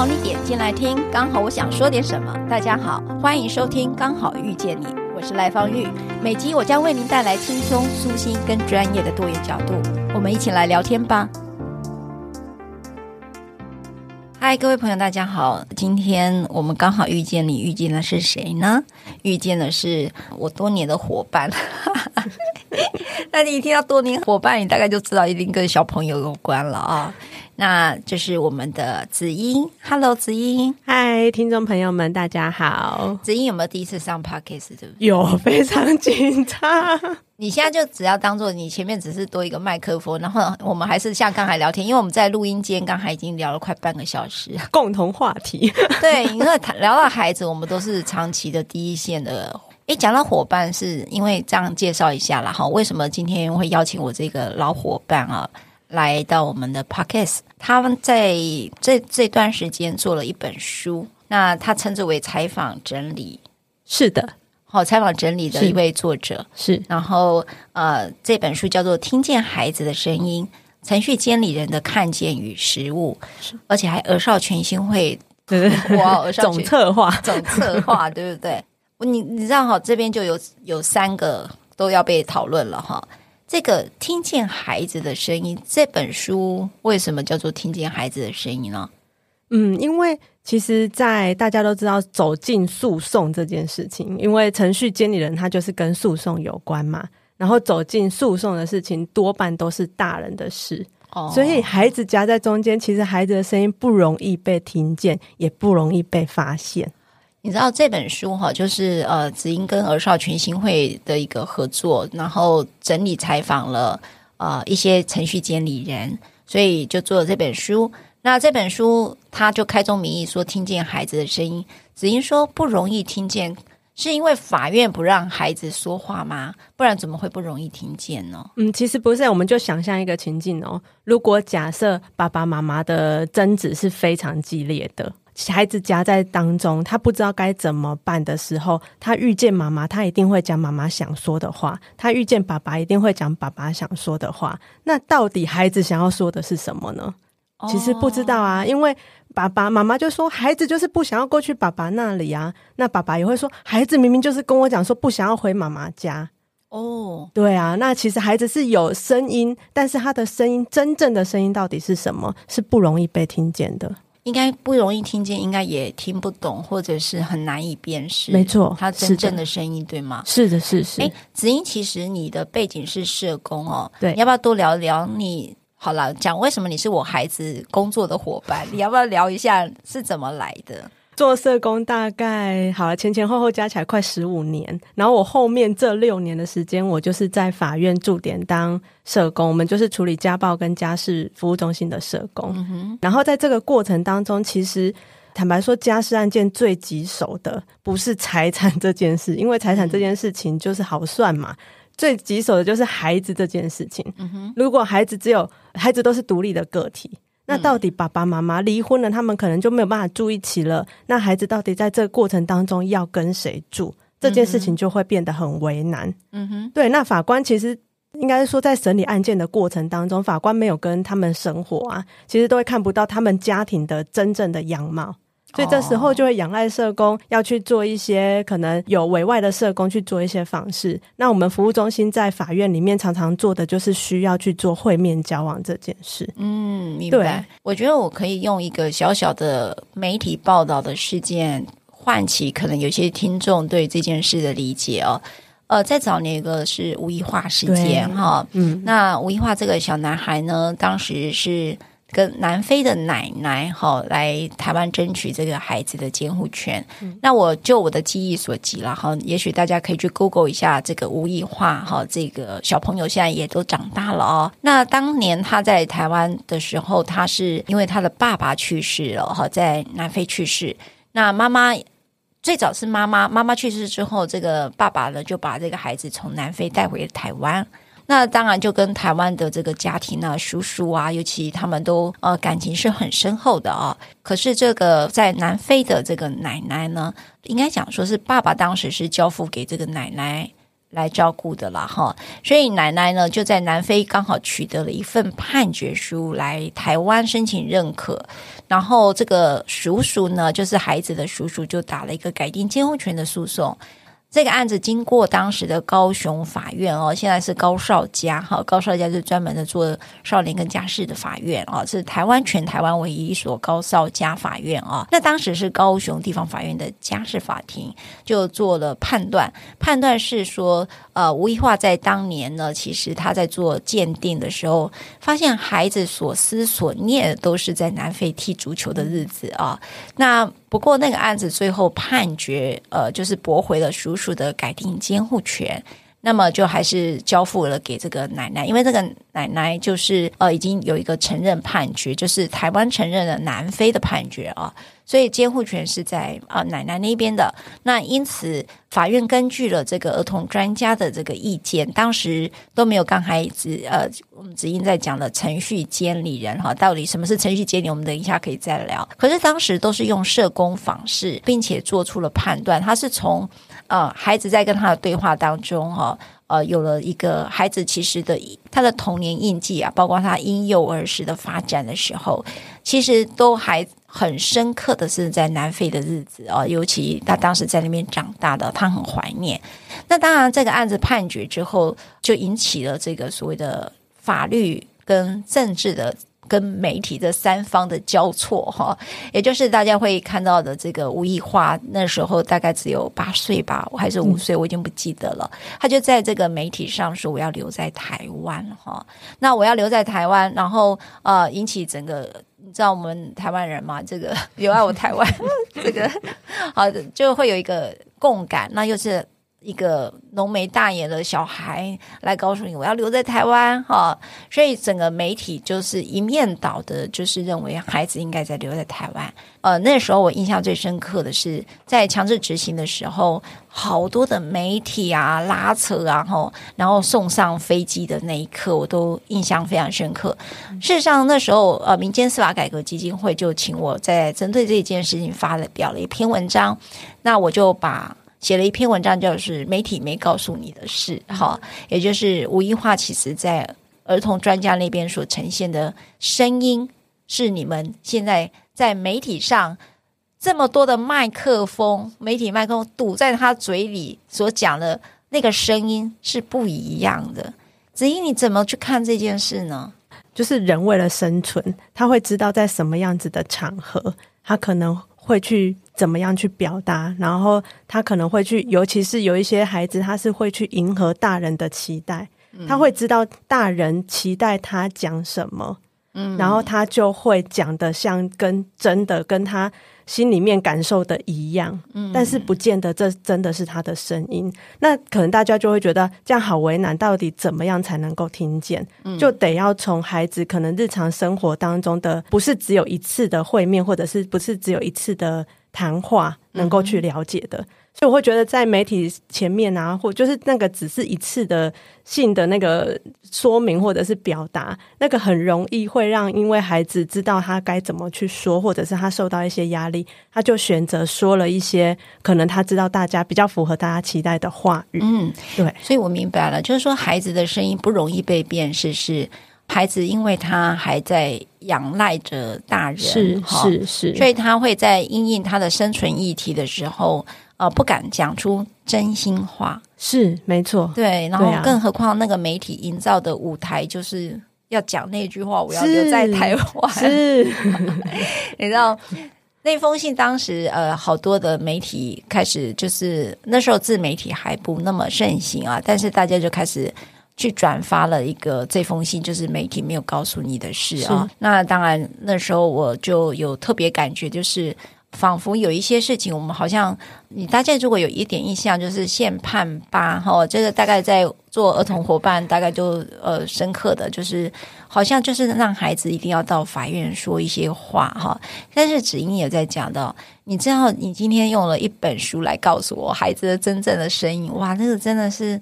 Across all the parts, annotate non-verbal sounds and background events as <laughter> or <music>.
好你点进来听，刚好我想说点什么。大家好，欢迎收听《刚好遇见你》，我是赖芳玉。每集我将为您带来轻松、舒心跟专业的多元角度，我们一起来聊天吧。嗨，各位朋友，大家好！今天我们刚好遇见你，遇见的是谁呢？遇见的是我多年的伙伴。<laughs> 那你一听到多年伙伴，你大概就知道一定跟小朋友有关了啊。那就是我们的子英，Hello，子英，嗨，听众朋友们，大家好。子英有没有第一次上 Podcast？对不对？有，非常紧张。<laughs> 你现在就只要当做你前面只是多一个麦克风，然后我们还是像刚才聊天，因为我们在录音间刚才已经聊了快半个小时，<laughs> 共同话题。对，因为聊到孩子，我们都是长期的第一线的。诶，讲到伙伴，是因为这样介绍一下啦哈。为什么今天会邀请我这个老伙伴啊？来到我们的 podcast，他们在这这段时间做了一本书，那他称之为采访整理，是的，好，采访整理的一位作者。是，然后呃，这本书叫做《听见孩子的声音：程序监理人的看见与实务》，而且还儿少全新会哇，总策划。总策划，对不对？你你知道哈，这边就有有三个都要被讨论了哈。这个听见孩子的声音这本书为什么叫做听见孩子的声音呢？嗯，因为其实，在大家都知道走进诉讼这件事情，因为程序监理人他就是跟诉讼有关嘛，然后走进诉讼的事情多半都是大人的事，哦，所以孩子夹在中间，其实孩子的声音不容易被听见，也不容易被发现。你知道这本书哈，就是呃，子英跟儿少权心会的一个合作，然后整理采访了呃一些程序监理人，所以就做了这本书。那这本书他就开宗明义说，听见孩子的声音。子英说不容易听见，是因为法院不让孩子说话吗？不然怎么会不容易听见呢？嗯，其实不是，我们就想象一个情境哦，如果假设爸爸妈妈的争执是非常激烈的。孩子夹在当中，他不知道该怎么办的时候，他遇见妈妈，他一定会讲妈妈想说的话；他遇见爸爸，一定会讲爸爸想说的话。那到底孩子想要说的是什么呢？其实不知道啊，因为爸爸妈妈就说孩子就是不想要过去爸爸那里啊。那爸爸也会说，孩子明明就是跟我讲说不想要回妈妈家。哦，对啊，那其实孩子是有声音，但是他的声音真正的声音到底是什么，是不容易被听见的。应该不容易听见，应该也听不懂，或者是很难以辨识。没错，他真正的声音，对吗？是的，是是。哎，子英，其实你的背景是社工哦，对，你要不要多聊聊你？好了，讲为什么你是我孩子工作的伙伴？你要不要聊一下是怎么来的？做社工大概好了，前前后后加起来快十五年。然后我后面这六年的时间，我就是在法院驻点当社工，我们就是处理家暴跟家事服务中心的社工。嗯。然后在这个过程当中，其实坦白说，家事案件最棘手的不是财产这件事，<laughs> 因为财产这件事情就是好算嘛。嗯。最棘手的就是孩子这件事情。嗯。如果孩子只有孩子都是独立的个体。那到底爸爸妈妈离婚了，他们可能就没有办法住一起了。那孩子到底在这个过程当中要跟谁住？这件事情就会变得很为难。嗯哼，对。那法官其实应该说，在审理案件的过程当中，法官没有跟他们生活啊，其实都会看不到他们家庭的真正的样貌。所以这时候就会仰赖社工要去做一些可能有委外的社工去做一些访视。那我们服务中心在法院里面常常做的就是需要去做会面交往这件事。嗯，明白。我觉得我可以用一个小小的媒体报道的事件，唤起可能有些听众对这件事的理解哦。呃，在早年一个是吴益华事件哈，嗯，那吴益华这个小男孩呢，当时是。跟南非的奶奶哈来台湾争取这个孩子的监护权。嗯、那我就我的记忆所及了哈，也许大家可以去 Google 一下这个吴亦化哈，这个小朋友现在也都长大了哦。那当年他在台湾的时候，他是因为他的爸爸去世了哈，在南非去世。那妈妈最早是妈妈，妈妈去世之后，这个爸爸呢就把这个孩子从南非带回台湾。那当然就跟台湾的这个家庭啊、叔叔啊，尤其他们都呃感情是很深厚的啊。可是这个在南非的这个奶奶呢，应该讲说是爸爸当时是交付给这个奶奶来照顾的了哈。所以奶奶呢就在南非刚好取得了一份判决书，来台湾申请认可。然后这个叔叔呢，就是孩子的叔叔，就打了一个改定监护权的诉讼。这个案子经过当时的高雄法院哦，现在是高少家哈，高少家是专门的做少年跟家事的法院啊，是台湾全台湾唯一一所高少家法院啊。那当时是高雄地方法院的家事法庭就做了判断，判断是说，呃，吴益樺在当年呢，其实他在做鉴定的时候，发现孩子所思所念都是在南非踢足球的日子啊。那不过那个案子最后判决，呃，就是驳回了叔叔的改定监护权，那么就还是交付了给这个奶奶，因为这个奶奶就是呃已经有一个承认判决，就是台湾承认了南非的判决啊。所以监护权是在啊、奶奶那边的，那因此法院根据了这个儿童专家的这个意见，当时都没有刚开始呃，我们子英在讲的程序监理人哈，到底什么是程序监理？我们等一下可以再聊。可是当时都是用社工访视，并且做出了判断，他是从呃孩子在跟他的对话当中哈，呃有了一个孩子其实的他的童年印记啊，包括他婴幼儿时的发展的时候，其实都还。很深刻的是在南非的日子啊，尤其他当时在那边长大的，他很怀念。那当然，这个案子判决之后，就引起了这个所谓的法律跟政治的跟媒体这三方的交错哈，也就是大家会看到的这个吴亦花那时候大概只有八岁吧，还是五岁，我已经不记得了。他就在这个媒体上说：“我要留在台湾哈，那我要留在台湾，然后呃，引起整个。”你知道我们台湾人嘛？这个 <laughs> 有爱我台湾，这个好就会有一个共感。那又是一个浓眉大眼的小孩来告诉你，我要留在台湾哈。所以整个媒体就是一面倒的，就是认为孩子应该在留在台湾。呃，那时候我印象最深刻的是在强制执行的时候。好多的媒体啊，拉扯啊，后然后送上飞机的那一刻，我都印象非常深刻。事实上，那时候呃，民间司法改革基金会就请我在针对这件事情发了表了一篇文章，那我就把写了一篇文章，就是媒体没告诉你的事，哈，也就是吴一化其实在儿童专家那边所呈现的声音，是你们现在在媒体上。这么多的麦克风，媒体麦克风堵在他嘴里所讲的那个声音是不一样的。子怡，你怎么去看这件事呢？就是人为了生存，他会知道在什么样子的场合，他可能会去怎么样去表达，然后他可能会去，尤其是有一些孩子，他是会去迎合大人的期待，他会知道大人期待他讲什么，嗯，然后他就会讲的像跟真的跟他。心里面感受的一样，但是不见得这真的是他的声音。那可能大家就会觉得这样好为难，到底怎么样才能够听见？就得要从孩子可能日常生活当中的，不是只有一次的会面，或者是不是只有一次的谈话，能够去了解的。所以我会觉得，在媒体前面啊，或就是那个只是一次的性的那个说明或者是表达，那个很容易会让因为孩子知道他该怎么去说，或者是他受到一些压力，他就选择说了一些可能他知道大家比较符合大家期待的话语。嗯，对，所以我明白了，就是说孩子的声音不容易被辨识，是孩子因为他还在仰赖着大人，是是是，所以他会在因应他的生存议题的时候。呃，不敢讲出真心话，是没错。对，然后更何况那个媒体营造的舞台，就是要讲那句话，我要留在台湾。是，<laughs> 你知道那封信当时，呃，好多的媒体开始，就是那时候自媒体还不那么盛行啊，但是大家就开始去转发了一个这封信，就是媒体没有告诉你的事啊。那当然，那时候我就有特别感觉，就是。仿佛有一些事情，我们好像你大家如果有一点印象，就是现判八哈，这个大概在做儿童伙伴，大概就呃深刻的就是，好像就是让孩子一定要到法院说一些话哈。但是子英也在讲到，你知道你今天用了一本书来告诉我孩子的真正的声音，哇，那个真的是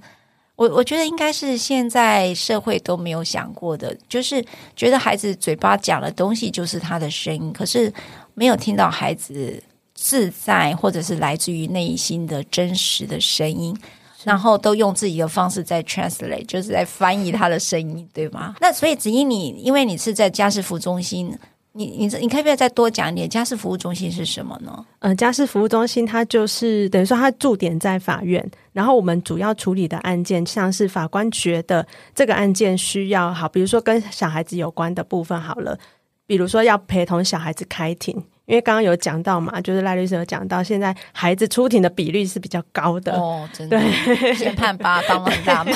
我我觉得应该是现在社会都没有想过的，就是觉得孩子嘴巴讲的东西就是他的声音，可是。没有听到孩子自在，或者是来自于内心的真实的声音，然后都用自己的方式在 translate，就是在翻译他的声音，对吗？那所以子怡，你因为你是在家事服务中心。你你你可以不可以再多讲一点？家事服务中心是什么呢？呃，家事服务中心它就是等于说它驻点在法院，然后我们主要处理的案件，像是法官觉得这个案件需要好，比如说跟小孩子有关的部分好了，比如说要陪同小孩子开庭。因为刚刚有讲到嘛，就是赖律师有讲到，现在孩子出庭的比率是比较高的哦，真的，对，先判八当很大嘛，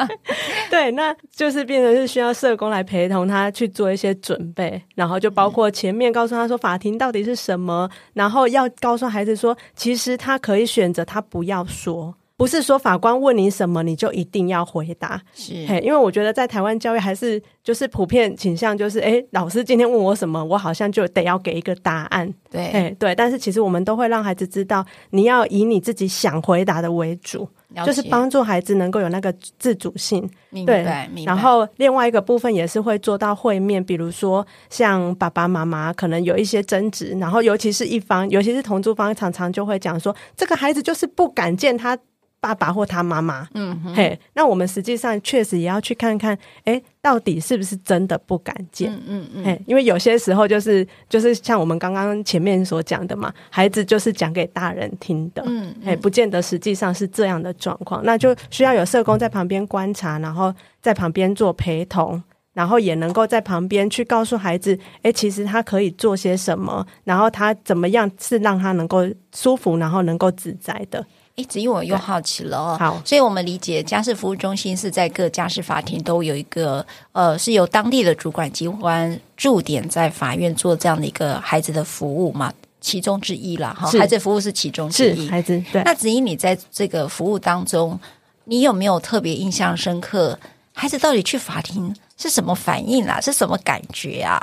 <laughs> 对，那就是变成是需要社工来陪同他去做一些准备，然后就包括前面告诉他说法庭到底是什么，然后要告诉孩子说，其实他可以选择他不要说。不是说法官问你什么你就一定要回答，是，因为我觉得在台湾教育还是就是普遍倾向就是，哎，老师今天问我什么，我好像就得要给一个答案，对，对。但是其实我们都会让孩子知道，你要以你自己想回答的为主，就是帮助孩子能够有那个自主性，对。然后另外一个部分也是会做到会面，比如说像爸爸妈妈可能有一些争执，然后尤其是一方，尤其是同住方，常常就会讲说，这个孩子就是不敢见他。爸爸或他妈妈，嗯哼，嘿，那我们实际上确实也要去看看，哎，到底是不是真的不敢见？嗯嗯嗯，嘿，因为有些时候就是就是像我们刚刚前面所讲的嘛，孩子就是讲给大人听的，嗯，嗯，嘿，不见得实际上是这样的状况，那就需要有社工在旁边观察，然后在旁边做陪同，然后也能够在旁边去告诉孩子，哎，其实他可以做些什么，然后他怎么样是让他能够舒服，然后能够自在的。哎，子怡，我又好奇了哦。好，所以我们理解家事服务中心是在各家事法庭都有一个，呃，是由当地的主管机关驻点在法院做这样的一个孩子的服务嘛，其中之一啦。哈，孩子服务是其中之一。孩子，对。那子怡，你在这个服务当中，你有没有特别印象深刻？孩子到底去法庭是什么反应啊？是什么感觉啊？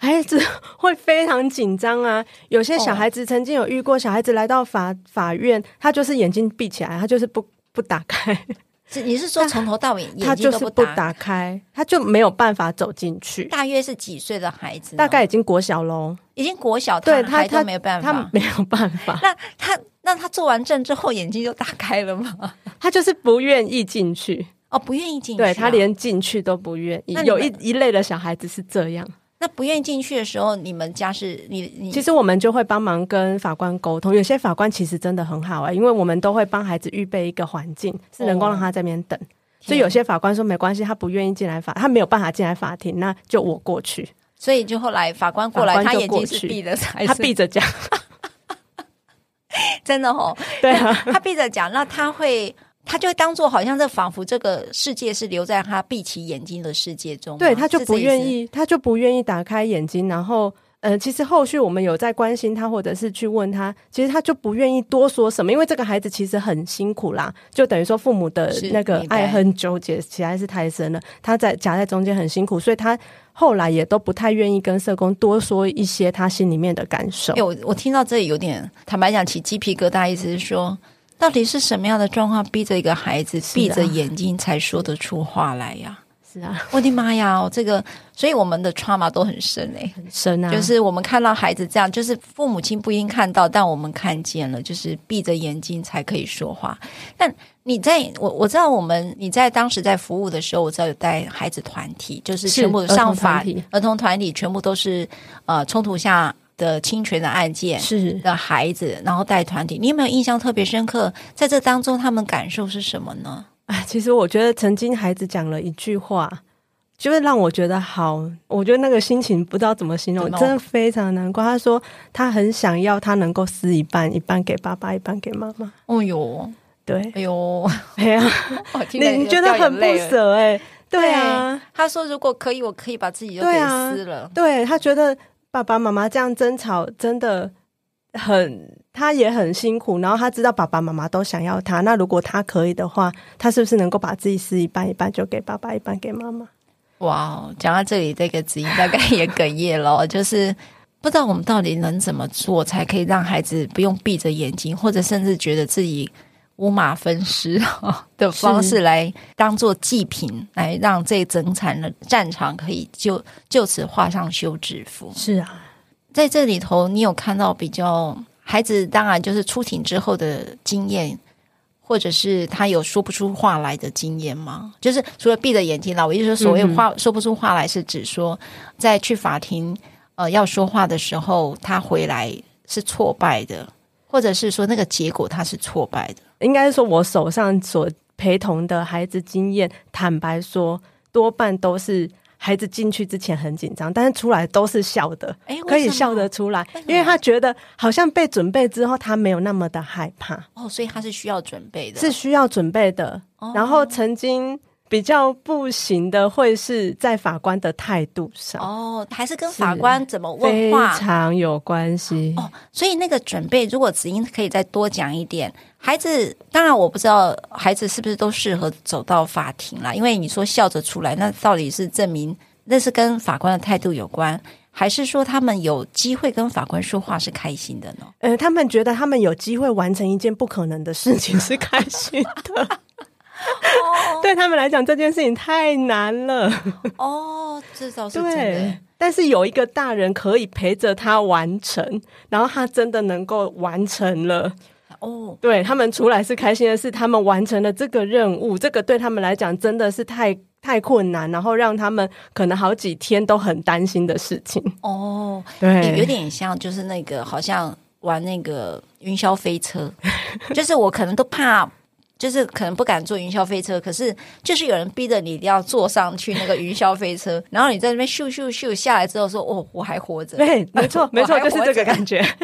孩子 <laughs> 会非常紧张啊！有些小孩子曾经有遇过，小孩子来到法法院，他就是眼睛闭起来，他就是不不打开。<laughs> 是你是说从头到尾眼睛他就是不打开，他就没有办法走进去。大约是几岁的孩子？大概已经国小喽，已经国小，对他他没有办法，他没有办法。那他那他做完证之后眼睛就打开了吗？<laughs> 他就是不愿意进去哦，不愿意进去，啊，对他连进去都不愿意。有一一类的小孩子是这样。那不愿意进去的时候，你们家是你你？其实我们就会帮忙跟法官沟通。有些法官其实真的很好啊，因为我们都会帮孩子预备一个环境，是能够让他在那边等。哦、所以有些法官说没关系，他不愿意进来法，他没有办法进来法庭，那就我过去。所以就后来法官过来，过他眼睛是闭的，他闭着讲，<laughs> 真的哦，对啊，他闭着讲，那他会。他就会当做好像这仿佛这个世界是留在他闭起眼睛的世界中，对，他就不愿意，他就不愿意打开眼睛。然后，呃，其实后续我们有在关心他，或者是去问他，其实他就不愿意多说什么，因为这个孩子其实很辛苦啦，就等于说父母的那个爱恨纠结实在是太深了，他在夹在中间很辛苦，所以他后来也都不太愿意跟社工多说一些他心里面的感受。我我听到这里有点坦白讲起鸡皮疙瘩，意思是说。到底是什么样的状况，逼着一个孩子闭着眼睛才说得出话来呀？是啊，<laughs> 我的妈呀！这个，所以我们的 trauma 都很深诶、欸，很深啊。就是我们看到孩子这样，就是父母亲不应看到，但我们看见了，就是闭着眼睛才可以说话。但你在我我知道，我们你在当时在服务的时候，我知道有带孩子团体，就是全部上法儿童团体，全部都是呃冲突下。的侵权的案件是的孩子，然后带团体，你有没有印象特别深刻？在这当中，他们感受是什么呢？哎，其实我觉得曾经孩子讲了一句话，就是让我觉得好，我觉得那个心情不知道怎么形容，真的非常难过。他说他很想要他能够撕一半，一半给爸爸，一半给妈妈。哦哟，对，哎呦，<laughs> 哎呀，<laughs> 你你觉得很不舍哎、欸？对啊，他说如果可以，我可以把自己都给撕了。对，啊、对他觉得。爸爸妈妈这样争吵真的很，他也很辛苦。然后他知道爸爸妈妈都想要他，那如果他可以的话，他是不是能够把自己撕一半一半，就给爸爸一半给妈妈？哇哦，讲到这里，这个子怡大概也哽咽了。<laughs> 就是不知道我们到底能怎么做，才可以让孩子不用闭着眼睛，或者甚至觉得自己。五马分尸 <laughs> 的方式来当做祭品，来让这整场的战场可以就就此画上休止符。是啊，在这里头，你有看到比较孩子，当然就是出庭之后的经验，或者是他有说不出话来的经验吗？就是除了闭着眼睛啦，我意思说所谓话、嗯、说不出话来，是指说在去法庭呃要说话的时候，他回来是挫败的，或者是说那个结果他是挫败的。应该说，我手上所陪同的孩子经验，坦白说，多半都是。孩子进去之前很紧张，但是出来都是笑的，可以笑得出来，因为他觉得好像被准备之后，他没有那么的害怕哦，所以他是需要准备的，是需要准备的。哦、然后曾经比较不行的，会是在法官的态度上哦，还是跟法官怎么问话非常有关系哦。所以那个准备，如果子英可以再多讲一点。孩子，当然我不知道孩子是不是都适合走到法庭啦，因为你说笑着出来，那到底是证明那是跟法官的态度有关，还是说他们有机会跟法官说话是开心的呢？呃，他们觉得他们有机会完成一件不可能的事情是开心的。<laughs> 哦，<laughs> 对他们来讲这件事情太难了。哦，这倒是真的。对，但是有一个大人可以陪着他完成，然后他真的能够完成了。哦，对，他们出来是开心的是，他们完成了这个任务，这个对他们来讲真的是太太困难，然后让他们可能好几天都很担心的事情。哦，对，有点像就是那个好像玩那个云霄飞车，<laughs> 就是我可能都怕，就是可能不敢坐云霄飞车，可是就是有人逼着你一定要坐上去那个云霄飞车，<laughs> 然后你在那边咻咻咻下来之后说，哦，我还活着。对，没错，<laughs> 没错，就是这个感觉。<laughs>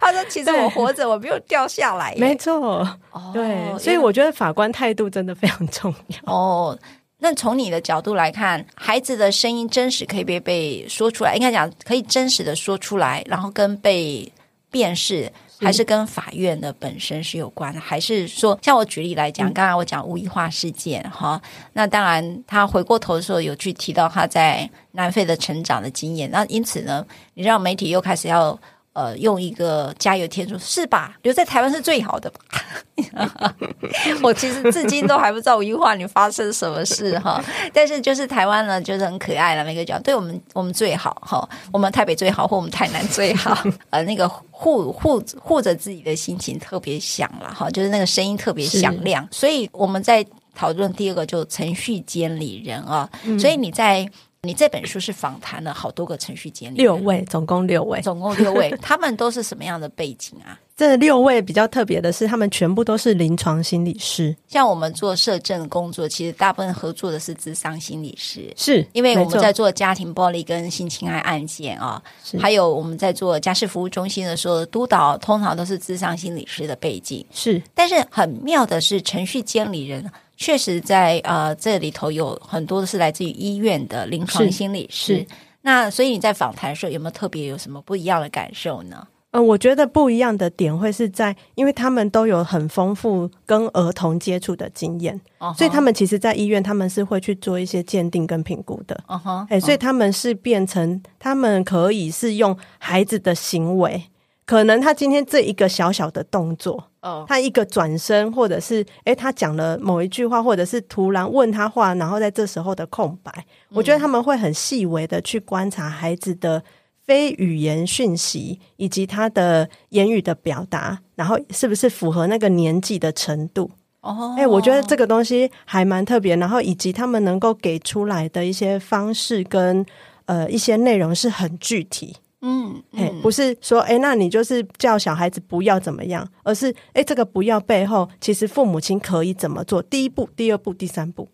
他说：“其实我活着，我没有掉下来。”没错，哦，对，所以我觉得法官态度真的非常重要。哦，那从你的角度来看，孩子的声音真实可以被被说出来，应该讲可以真实的说出来，然后跟被辨识，还是跟法院的本身是有关的？还是说，像我举例来讲，刚才我讲无异化事件哈，那当然他回过头的时候有去提到他在南非的成长的经验，那因此呢，你让媒体又开始要。呃，用一个加油添醋是吧？留在台湾是最好的吧？<laughs> 我其实至今都还不知道无意化女发生什么事哈。但是就是台湾呢，就是很可爱了，每个讲对我们我们最好哈，我们台北最好，或我们台南最好。<laughs> 呃，那个护护护着自己的心情特别响了哈，就是那个声音特别响亮。所以我们在讨论第二个，就程序监理人啊。嗯、所以你在。你这本书是访谈了好多个程序监理，六位，总共六位，总共六位，<laughs> 他们都是什么样的背景啊？这六位比较特别的是，他们全部都是临床心理师。像我们做社政工作，其实大部分合作的是智商心理师，是因为我们在做家庭暴力跟性侵害案件啊，还有我们在做家事服务中心的时候，督导通常都是智商心理师的背景。是，但是很妙的是，程序监理人。确实在呃这里头有很多的是来自于医院的临床心理师，那所以你在访谈的时候有没有特别有什么不一样的感受呢？嗯、呃，我觉得不一样的点会是在，因为他们都有很丰富跟儿童接触的经验，uh-huh. 所以他们其实，在医院他们是会去做一些鉴定跟评估的，嗯哼，哎，所以他们是变成他们可以是用孩子的行为。可能他今天这一个小小的动作，哦，他一个转身，或者是诶，他讲了某一句话，或者是突然问他话，然后在这时候的空白，嗯，我觉得他们会很细微的去观察孩子的非语言讯息，以及他的言语的表达，然后是不是符合那个年纪的程度。哦，诶，我觉得这个东西还蛮特别，然后以及他们能够给出来的一些方式跟呃一些内容是很具体。嗯，哎、嗯，不是说哎，那你就是叫小孩子不要怎么样，而是哎，这个不要背后，其实父母亲可以怎么做？第一步、第二步、第三步，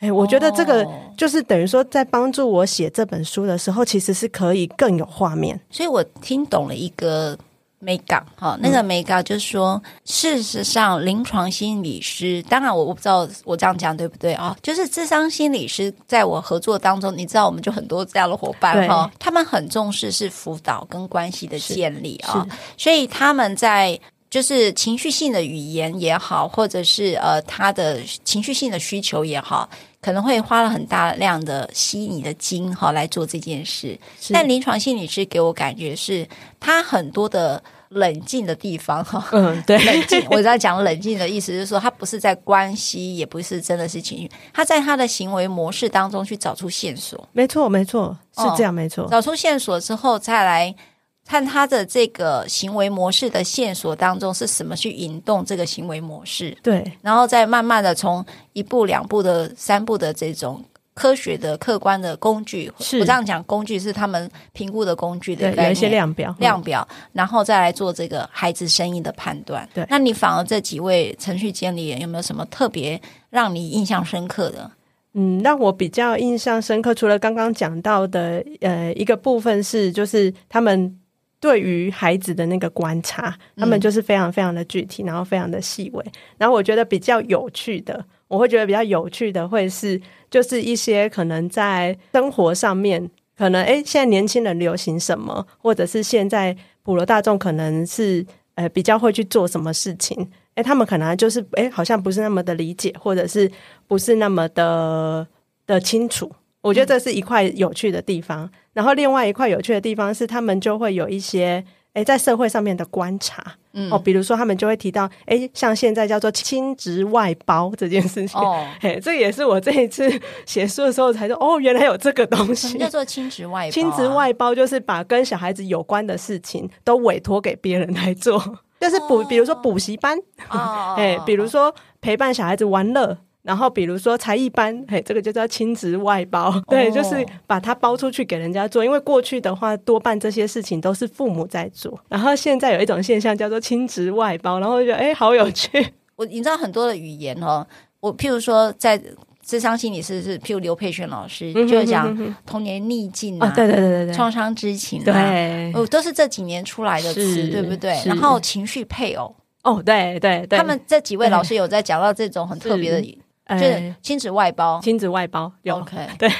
哎，我觉得这个就是等于说，在帮助我写这本书的时候，其实是可以更有画面。所以我听懂了一个。美感哈，那个美感就是说，事实上，临床心理师，当然我我不知道我这样讲对不对啊？就是智商心理师，在我合作当中，你知道，我们就很多这样的伙伴哈，他们很重视是辅导跟关系的建立啊，所以他们在就是情绪性的语言也好，或者是呃他的情绪性的需求也好。可能会花了很大量的吸你的精哈来做这件事，但临床心理师给我感觉是他很多的冷静的地方哈，嗯，对，冷静。我在讲冷静的意思，就是说他不是在关系，也不是真的是情绪，他在他的行为模式当中去找出线索。没错，没错，是这样，哦、没错。找出线索之后，再来看他的这个行为模式的线索当中是什么去引动这个行为模式，对，然后再慢慢的从一步、两步的、三步的这种科学的、客观的工具，是我这样讲，工具是他们评估的工具的，对，有一些量表，量表，嗯、然后再来做这个孩子声音的判断。对，那你反而这几位程序监理人有没有什么特别让你印象深刻的？嗯，让我比较印象深刻，除了刚刚讲到的，呃，一个部分是，就是他们对于孩子的那个观察，他们就是非常非常的具体，然后非常的细微。然后我觉得比较有趣的，我会觉得比较有趣的会是，就是一些可能在生活上面，可能诶，现在年轻人流行什么，或者是现在普罗大众可能是呃比较会去做什么事情。诶，他们可能就是诶，好像不是那么的理解，或者是不是那么的的清楚。我觉得这是一块有趣的地方。嗯、然后另外一块有趣的地方是，他们就会有一些哎，在社会上面的观察。嗯，哦，比如说他们就会提到，哎，像现在叫做亲职外包这件事情。哦，嘿，这也是我这一次写书的时候才说，哦，原来有这个东西。叫做亲职外包？亲职外包就是把跟小孩子有关的事情都委托给别人来做。<laughs> 就是补，比如说补习班，哎、oh. 比如说陪伴小孩子玩乐，然后比如说才艺班，嘿，这个就叫亲职外包，oh. 对，就是把它包出去给人家做。因为过去的话，多半这些事情都是父母在做，然后现在有一种现象叫做亲职外包，然后就觉得哎，好有趣。<laughs> 我你知道很多的语言哦，我譬如说在。智商心理师是，譬如刘佩璇老师，就讲童年逆境啊，哦、对对对对，创伤之情啊，对，哦，都是这几年出来的词，对不对？然后情绪配偶，哦，对对对，他们这几位老师有在讲到这种很特别的，就是亲子外包，亲子外包有，OK，对。<laughs>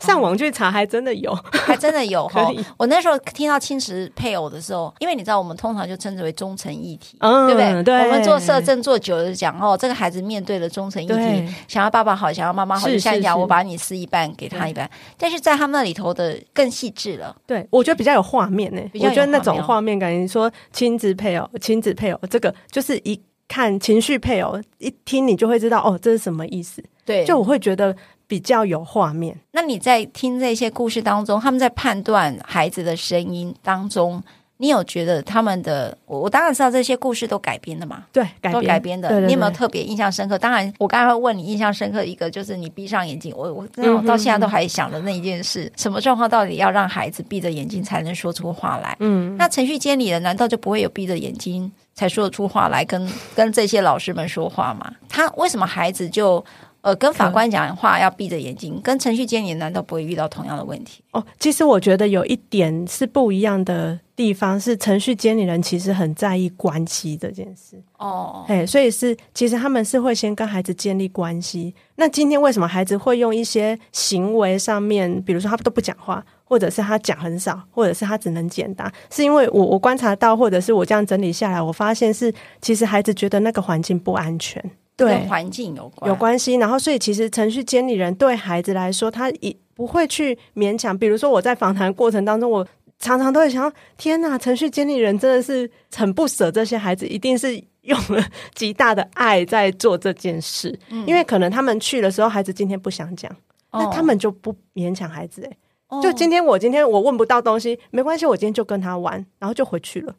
上网去查，还真的有，还真的有 <laughs> 哈。我那时候听到亲子配偶的时候，因为你知道，我们通常就称之为忠诚议题，嗯、对不对？对。我们做社政做久了，讲哦，这个孩子面对了忠诚议题，想要爸爸好，想要妈妈好，就像你讲，我把你撕一半，给他一半。但是在他们那里头的更细致了。对，我觉得比较有画面呢。我觉得那种画面感，你说亲子配偶、亲子配偶，这个就是一看情绪配偶，一听你就会知道哦，这是什么意思。对，就我会觉得。比较有画面。那你在听这些故事当中，他们在判断孩子的声音当中，你有觉得他们的？我我当然知道这些故事都改编的嘛，对，改编都改编的。对对对，你有没有特别印象深刻？当然，我刚才会问你印象深刻一个，就是你闭上眼睛，我我我到现在都还想着那一件事，什么状况到底要让孩子闭着眼睛才能说出话来？嗯，那程序监理人难道就不会有闭着眼睛才说得出话来跟跟这些老师们说话嘛？他为什么孩子就？呃，跟法官讲话要闭着眼睛，跟程序监理难道不会遇到同样的问题？哦，其实我觉得有一点是不一样的地方，是程序监理人其实很在意关系这件事。哦，哎，所以是其实他们是会先跟孩子建立关系。那今天为什么孩子会用一些行为上面，比如说他都不讲话，或者是他讲很少，或者是他只能简答？是因为我我观察到，或者是我这样整理下来，我发现是其实孩子觉得那个环境不安全。对，环境有关，有关系。然后，所以其实程序监理人对孩子来说，他也不会去勉强。比如说，我在访谈过程当中，我常常都会想：天呐，程序监理人真的是很不舍这些孩子，一定是用了极大的爱在做这件事。嗯，因为可能他们去的时候，孩子今天不想讲，哦，那他们就不勉强孩子。哎，就今天我今天我问不到东西，没关系，我今天就跟他玩，然后就回去了。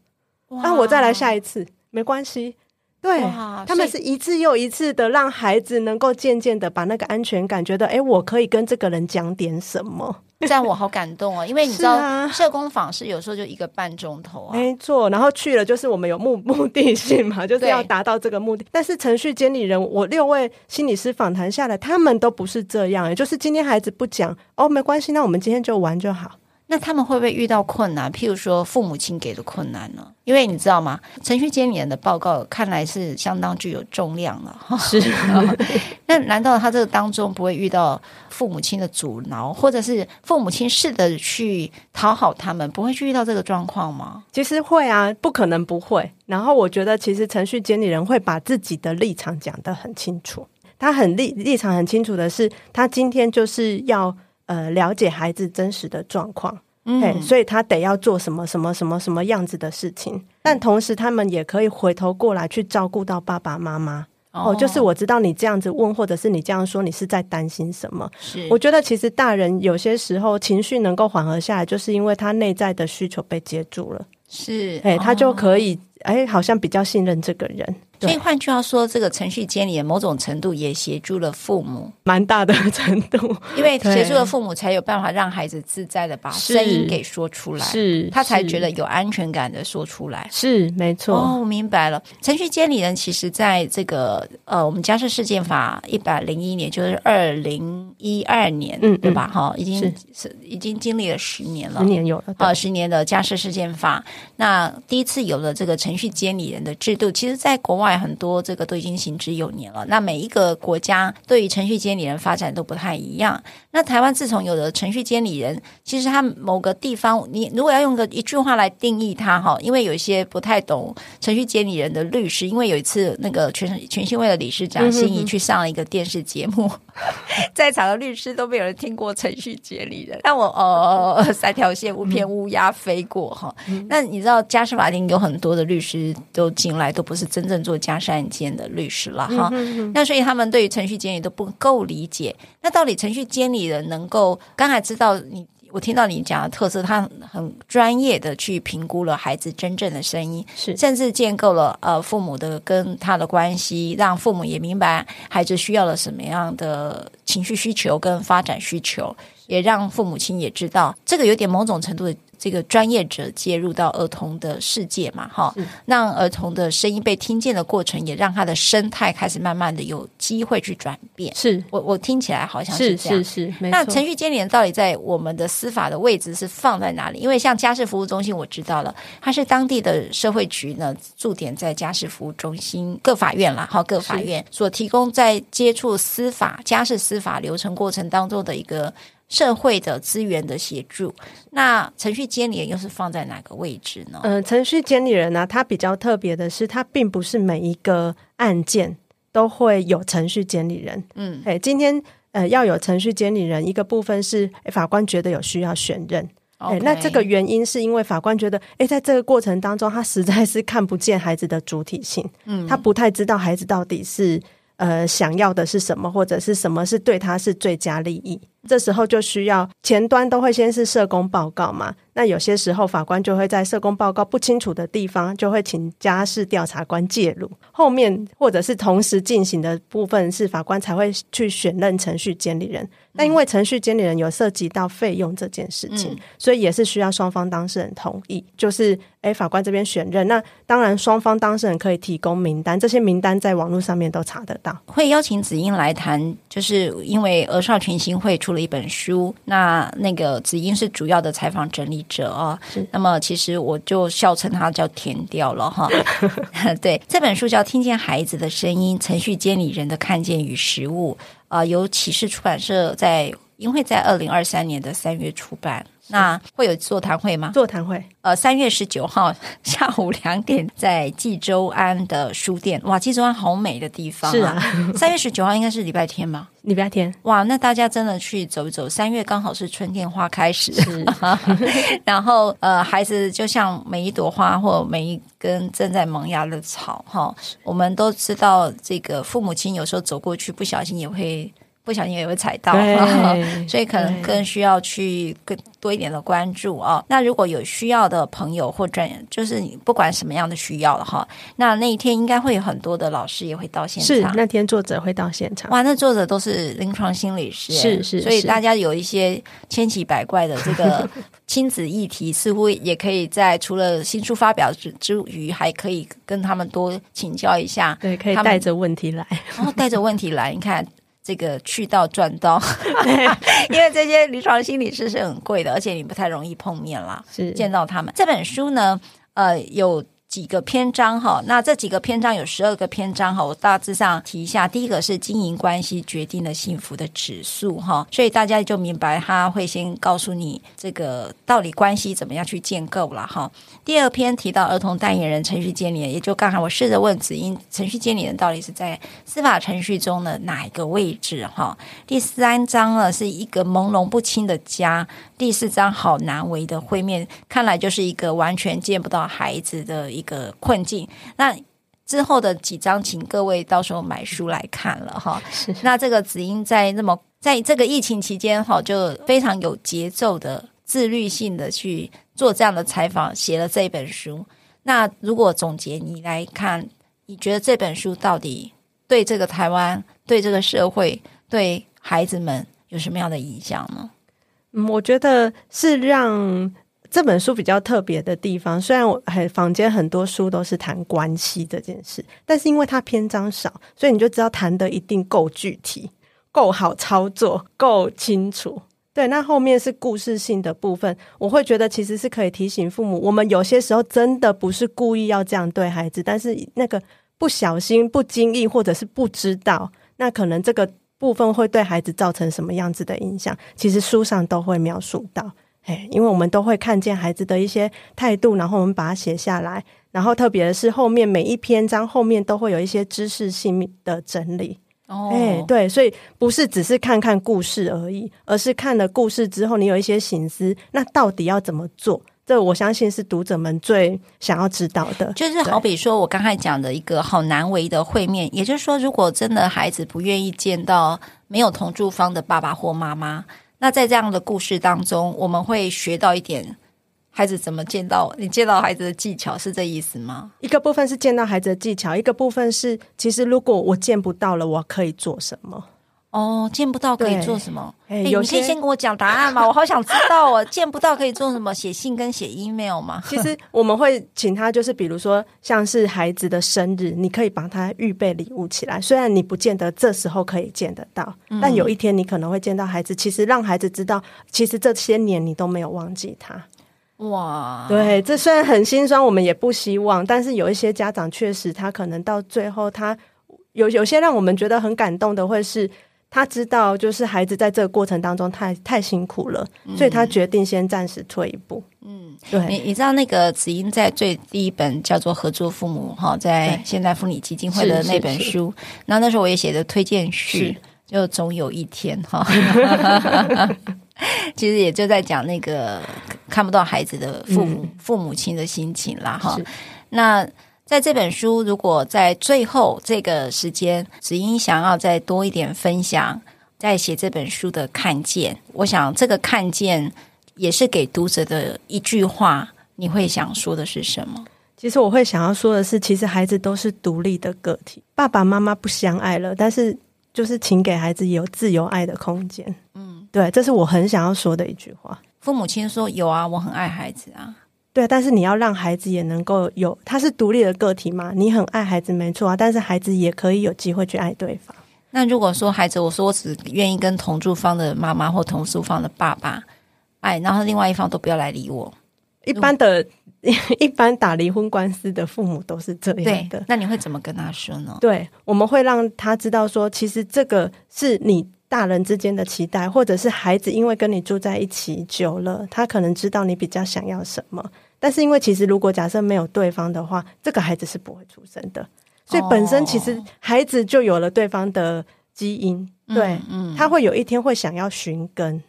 那我再来下一次，没关系。对，他们是一次又一次的让孩子能够渐渐的把那个安全感，觉得哎，我可以跟这个人讲点什么，<laughs> 这样我好感动哦。因为你知道，社工访是有时候就一个半钟头啊，没错。然后去了就是我们有目 <laughs> 目的性嘛，<laughs> 就是要达到这个目的。但是程序监理人，我六位心理师访谈下来，他们都不是这样，就是今天孩子不讲哦，没关系，那我们今天就玩就好。那他们会不会遇到困难？譬如说父母亲给的困难呢？因为你知道吗？程序监理人的报告看来是相当具有重量了。是，<laughs> 那难道他这个当中不会遇到父母亲的阻挠，或者是父母亲试着去讨好他们，不会去遇到这个状况吗？其实会啊，不可能不会。然后我觉得，其实程序监理人会把自己的立场讲得很清楚。他很立立场很清楚的是，他今天就是要。呃，了解孩子真实的状况，嗯，所以他得要做什么什么什么什么样子的事情，但同时他们也可以回头过来去照顾到爸爸妈妈，哦，就是我知道你这样子问，或者是你这样说，你是在担心什么？是，我觉得其实大人有些时候情绪能够缓和下来，就是因为他内在的需求被接住了。是，哎，他就可以，哎，好像比较信任这个人。所以换句话说，这个程序监理人某种程度也协助了父母，蛮大的程度，因为协助了父母才有办法让孩子自在的把声音给说出来，是他才觉得有安全感的说出来，是没错。哦，我明白了。程序监理人其实在这个呃，我们家事事件法一百零一年，就是二零一二年，嗯，对吧？哈，已经是已经经历了十年了，十年有了，呃，十年的家事事件法。那第一次有了这个程序监理人的制度，其实，在国外。很多这个都已经行之有年了。那每一个国家对于程序监理人发展都不太一样。那台湾自从有了程序监理人，其实他某个地方，你如果要用个一句话来定义他哈，因为有一些不太懂程序监理人的律师，因为有一次那个全全新会的理事长心仪去上了一个电视节目，嗯、哼哼在场的律师都没有人听过程序监理人。但我哦三条线无片乌鸦飞过哈。嗯、那你知道家事法庭有很多的律师都进来，都不是真正做家事案件的律师了哈。那所以他们对于程序监理都不够理解。那到底程序监理人能够刚才知道你，我听到你讲的特色，他很专业的去评估了孩子真正的声音，是甚至建构了呃父母的跟他的关系，让父母也明白孩子需要了什么样的情绪需求跟发展需求，也让父母亲也知道这个有点某种程度的。这个专业者介入到儿童的世界嘛，哈，让儿童的声音被听见的过程，也让他的生态开始慢慢的有机会去转变。是我我听起来好像是这样，是是是。那程序监理人到底在我们的司法的位置是放在哪里？因为像家事服务中心，我知道了，它是当地的社会局呢驻点在家事服务中心各法院啦，哈，各法院所提供在接触司法家事司法流程过程当中的一个。社会的资源的协助，那程序监理人又是放在哪个位置呢？呃，程序监理人呢、啊，他比较特别的是，他并不是每一个案件都会有程序监理人。嗯，哎，今天呃要有程序监理人，一个部分是法官觉得有需要选任。哎 Okay，那这个原因是因为法官觉得，哎，在这个过程当中，他实在是看不见孩子的主体性，嗯，他不太知道孩子到底是呃想要的是什么，或者是什么是对他是最佳利益。这时候就需要前端都会先是社工报告嘛，那有些时候法官就会在社工报告不清楚的地方，就会请家事调查官介入。后面或者是同时进行的部分，是法官才会去选任程序监理人。那因为程序监理人有涉及到费用这件事情，嗯、所以也是需要双方当事人同意。就是诶，法官这边选任，那当然双方当事人可以提供名单，这些名单在网络上面都查得到。会邀请子英来谈，就是因为儿少权心会出了一本书，那那个子英是主要的采访整理者啊、哦。那么其实我就笑称他叫甜调了哈。<laughs> 对，这本书叫《听见孩子的声音：程序监理人的看见与实务》。啊、呃，由启示出版社在，因为在二零二三年的三月出版。是那会有座谈会吗？座谈会，呃，三月十九号 <laughs> 下午两点，在济州安的书店。哇，济州安好美的地方啊！是啊，<laughs> <laughs> 三月十九号应该是礼拜天吧？礼拜天。哇，那大家真的去走一走。三月刚好是春天花开始，是然后呃，孩子就像每一朵花或每一根正在萌芽的草哈。我们都知道，这个父母亲有时候走过去，不小心也会。不小心也会踩到，对 <laughs> 所以可能更需要去更多一点的关注啊。对那如果有需要的朋友或专业，就是你不管什么样的需要了哈，那那一天应该会有很多的老师也会到现场。是那天作者会到现场。哇，那作者都是临床心理师，是是，所以大家有一些千奇百怪的这个 <laughs> 亲子议题，似乎也可以在除了新书发表之之余，还可以跟他们多请教一下。对，可以带着问题来，然后带着问题来，你看。这个去到赚到，<laughs> 因为这些临床心理师是很贵的，而且你不太容易碰面啦，是见到他们。这本书呢，呃，有。几个篇章哈，那这几个篇章有十二个篇章哈，我大致上提一下。第一个是经营关系决定了幸福的指数哈，所以大家就明白他会先告诉你这个到底关系怎么样去建构了哈。第二篇提到儿童代言人、程序监理人，也就刚才我试着问子英，程序监理人到底是在司法程序中的哪一个位置哈？第三章呢是一个朦胧不清的家，第四章好难为的会面，看来就是一个完全见不到孩子的。一个困境，那之后的几章，请各位到时候买书来看了哈。是那这个子英在那么在这个疫情期间哈，就非常有节奏的、自律性的去做这样的采访，写了这本书。那如果总结你来看，你觉得这本书到底对这个台湾、对这个社会、对孩子们有什么样的影响呢？嗯，我觉得是让。这本书比较特别的地方，虽然我很房间很多书都是谈关系这件事，但是因为它篇章少，所以你就知道谈的一定够具体、够好操作、够清楚。对，那后面是故事性的部分，我会觉得其实是可以提醒父母，我们有些时候真的不是故意要这样对孩子，但是那个不小心、不经意或者是不知道，那可能这个部分会对孩子造成什么样子的影响，其实书上都会描述到。哎，因为我们都会看见孩子的一些态度，然后我们把它写下来。然后特别的是，后面每一篇章后面都会有一些知识性的整理。哦，哎，对，所以不是只是看看故事而已，而是看了故事之后，你有一些醒思，那到底要怎么做？这我相信是读者们最想要知道的。就是好比说我刚才讲的一个好难为的会面，也就是说，如果真的孩子不愿意见到没有同住方的爸爸或妈妈。那在这样的故事当中，我们会学到一点孩子怎么见到你见到孩子的技巧，是这意思吗？一个部分是见到孩子的技巧，一个部分是其实如果我见不到了，我可以做什么？哦，见不到可以做什么？哎、欸，你可以先跟我讲答案吗？<laughs> 我好想知道哦。见不到可以做什么？写信跟写 email 吗？其实我们会请他，就是比如说像是孩子的生日，你可以帮他预备礼物起来。虽然你不见得这时候可以见得到，嗯、但有一天你可能会见到孩子。其实让孩子知道，其实这些年你都没有忘记他。哇，对，这虽然很心酸，我们也不希望，但是有一些家长确实他可能到最后，他有有些让我们觉得很感动的，会是。他知道，就是孩子在这个过程当中太太辛苦了，嗯，所以他决定先暂时退一步。嗯，对。你你知道那个子英在最第一本叫做《合作父母》哈，在现代妇女基金会的那本书，那那时候我也写的推荐序，就总有一天哈，<laughs> 其实也就在讲那个看不到孩子的父母、嗯、父母亲的心情啦哈。那。在这本书，如果在最后这个时间，子英想要再多一点分享，在写这本书的看见，我想这个看见也是给读者的一句话，你会想说的是什么？其实我会想要说的是，其实孩子都是独立的个体，爸爸妈妈不相爱了，但是就是请给孩子有自由爱的空间。嗯，对，这是我很想要说的一句话。父母亲说：“有啊，我很爱孩子啊。”对，但是你要让孩子也能够有，他是独立的个体嘛。你很爱孩子，没错啊，但是孩子也可以有机会去爱对方。那如果说孩子，我说我只愿意跟同住方的妈妈或同住方的爸爸爱，然后另外一方都不要来理我。一般的，<laughs> 一般打离婚官司的父母都是这样的。那你会怎么跟他说呢？对，我们会让他知道说，其实这个是你。大人之间的期待，或者是孩子因为跟你住在一起久了，他可能知道你比较想要什么。但是因为其实如果假设没有对方的话，这个孩子是不会出生的。所以本身其实孩子就有了对方的基因，哦、对，嗯，嗯，他会有一天会想要寻根，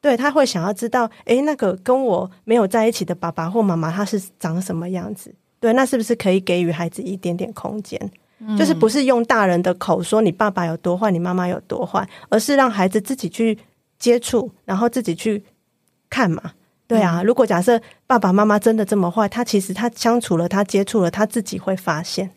对，他会想要知道，诶，那个跟我没有在一起的爸爸或妈妈他是长什么样子？对，那是不是可以给予孩子一点点空间？就是不是用大人的口说你爸爸有多坏，你妈妈有多坏，而是让孩子自己去接触，然后自己去看嘛。对啊，如果假设爸爸妈妈真的这么坏，他其实他相处了，他接触了，他自己会发现。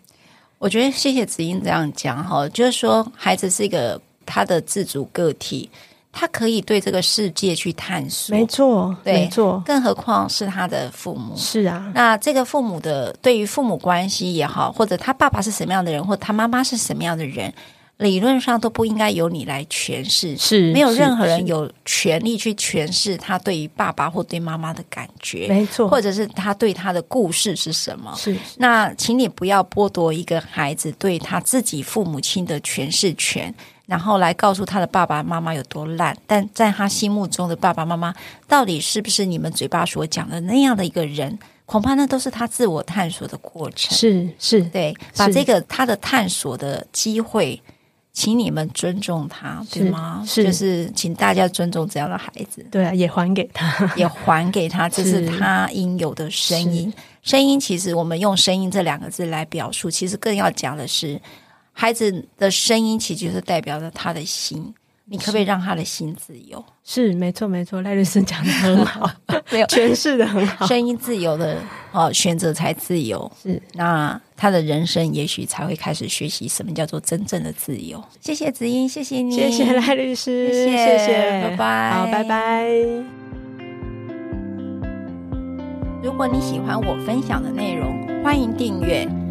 我觉得谢谢子英这样讲哈，就是说孩子是一个他的自主个体。他可以对这个世界去探索，没错，对，没错。更何况是他的父母，是啊。那这个父母的对于父母关系也好，或者他爸爸是什么样的人，或者他妈妈是什么样的人，理论上都不应该由你来诠释。是，没有任何人有权利去诠释他对于爸爸或对妈妈的感觉，没错，或者是他对他的故事是什么。是，是。那请你不要剥夺一个孩子对他自己父母亲的诠释权。然后来告诉他的爸爸妈妈有多烂，但在他心目中的爸爸妈妈到底是不是你们嘴巴所讲的那样的一个人？恐怕那都是他自我探索的过程。是是，对，把这个他的探索的机会请你们尊重他，对吗？是，就是请大家尊重这样的孩子。对啊，也还给他，也还给他，<laughs> 这是他应有的声音。声音其实我们用“声音”这两个字来表述，其实更要讲的是，孩子的声音其实就是代表着他的心。你可不可以让他的心自由？是，没错，没错。赖律师讲的很好，<laughs> 没有诠释的很好。声音自由的哦，选择才自由。是，那他的人生也许才会开始学习什么叫做真正的自由。谢谢子英，谢谢你，谢谢赖律师，谢谢，谢谢，拜拜，好，拜拜。如果你喜欢我分享的内容，欢迎订阅。